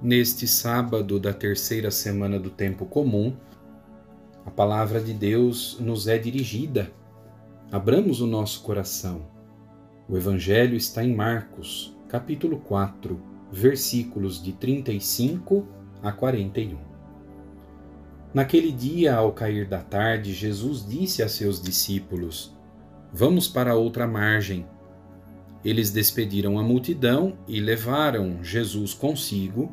Neste sábado da terceira semana do tempo comum, a palavra de Deus nos é dirigida. Abramos o nosso coração. O Evangelho está em Marcos, capítulo 4, versículos de 35 a 41. Naquele dia, ao cair da tarde, Jesus disse a seus discípulos: Vamos para outra margem. Eles despediram a multidão e levaram Jesus consigo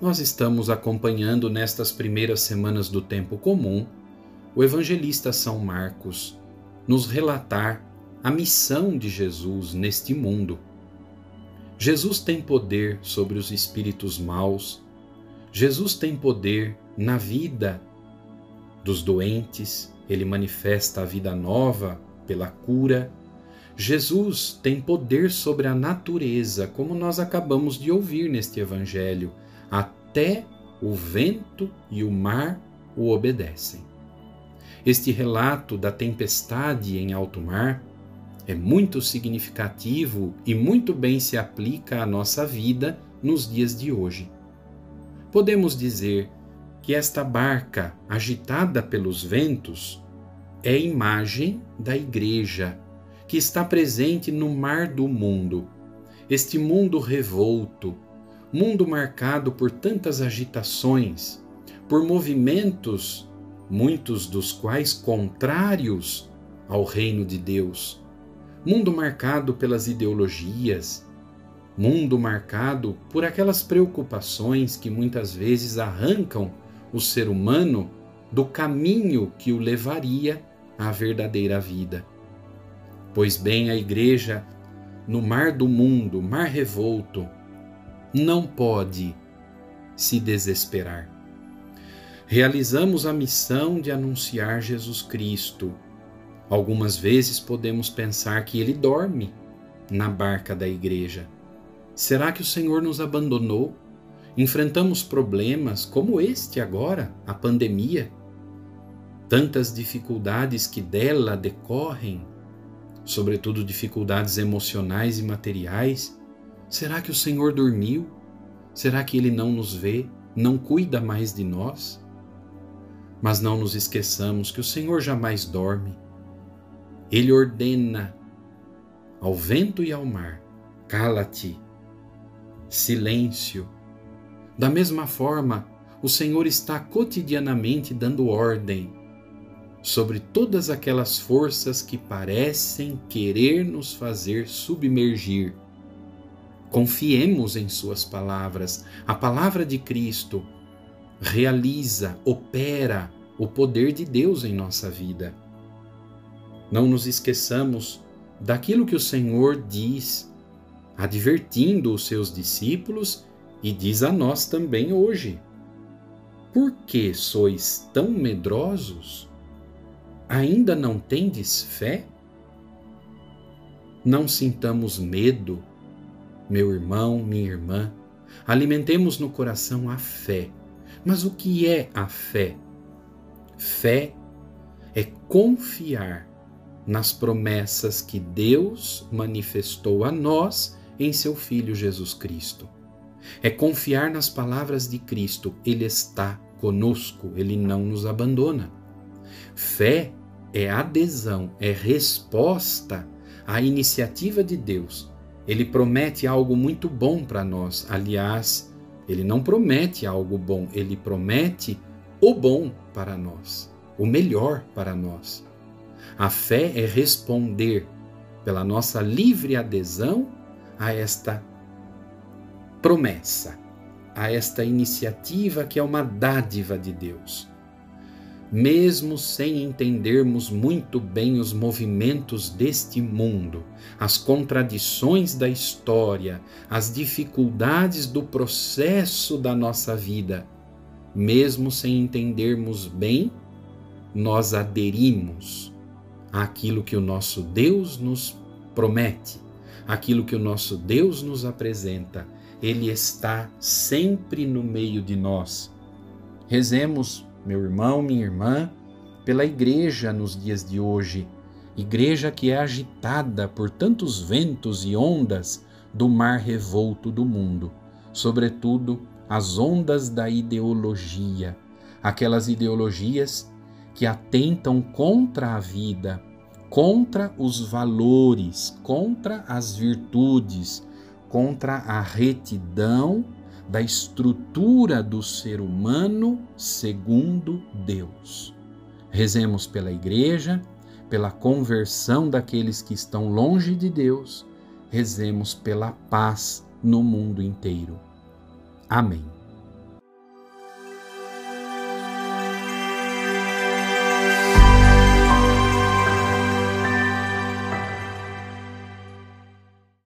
Nós estamos acompanhando nestas primeiras semanas do tempo comum o evangelista São Marcos nos relatar a missão de Jesus neste mundo. Jesus tem poder sobre os espíritos maus, Jesus tem poder na vida dos doentes, ele manifesta a vida nova pela cura. Jesus tem poder sobre a natureza, como nós acabamos de ouvir neste evangelho até o vento e o mar o obedecem. Este relato da tempestade em alto mar é muito significativo e muito bem se aplica à nossa vida nos dias de hoje. Podemos dizer que esta barca agitada pelos ventos é imagem da Igreja que está presente no mar do mundo, este mundo revolto, mundo marcado por tantas agitações, por movimentos, muitos dos quais contrários ao reino de Deus, mundo marcado pelas ideologias, mundo marcado por aquelas preocupações que muitas vezes arrancam o ser humano do caminho que o levaria à verdadeira vida. Pois bem, a Igreja, no mar do mundo, mar revolto, não pode se desesperar. Realizamos a missão de anunciar Jesus Cristo. Algumas vezes podemos pensar que ele dorme na barca da igreja. Será que o Senhor nos abandonou? Enfrentamos problemas como este agora, a pandemia. Tantas dificuldades que dela decorrem, sobretudo dificuldades emocionais e materiais Será que o Senhor dormiu? Será que ele não nos vê, não cuida mais de nós? Mas não nos esqueçamos que o Senhor jamais dorme. Ele ordena ao vento e ao mar: cala-te, silêncio. Da mesma forma, o Senhor está cotidianamente dando ordem sobre todas aquelas forças que parecem querer nos fazer submergir Confiemos em Suas palavras. A palavra de Cristo realiza, opera o poder de Deus em nossa vida. Não nos esqueçamos daquilo que o Senhor diz, advertindo os seus discípulos e diz a nós também hoje. Por que sois tão medrosos? Ainda não tendes fé? Não sintamos medo meu irmão, minha irmã, alimentemos no coração a fé. Mas o que é a fé? Fé é confiar nas promessas que Deus manifestou a nós em seu Filho Jesus Cristo. É confiar nas palavras de Cristo, Ele está conosco, Ele não nos abandona. Fé é adesão, é resposta à iniciativa de Deus ele promete algo muito bom para nós. Aliás, Ele não promete algo bom, ele promete o bom para nós, o melhor para nós. A fé é responder pela nossa livre adesão a esta promessa, a esta iniciativa que é uma dádiva de Deus. Mesmo sem entendermos muito bem os movimentos deste mundo, as contradições da história, as dificuldades do processo da nossa vida, mesmo sem entendermos bem, nós aderimos àquilo que o nosso Deus nos promete, aquilo que o nosso Deus nos apresenta. Ele está sempre no meio de nós. Rezemos, meu irmão, minha irmã, pela igreja nos dias de hoje, igreja que é agitada por tantos ventos e ondas do mar revolto do mundo, sobretudo as ondas da ideologia, aquelas ideologias que atentam contra a vida, contra os valores, contra as virtudes, contra a retidão da estrutura do ser humano segundo Deus. Rezemos pela igreja, pela conversão daqueles que estão longe de Deus, rezemos pela paz no mundo inteiro. Amém.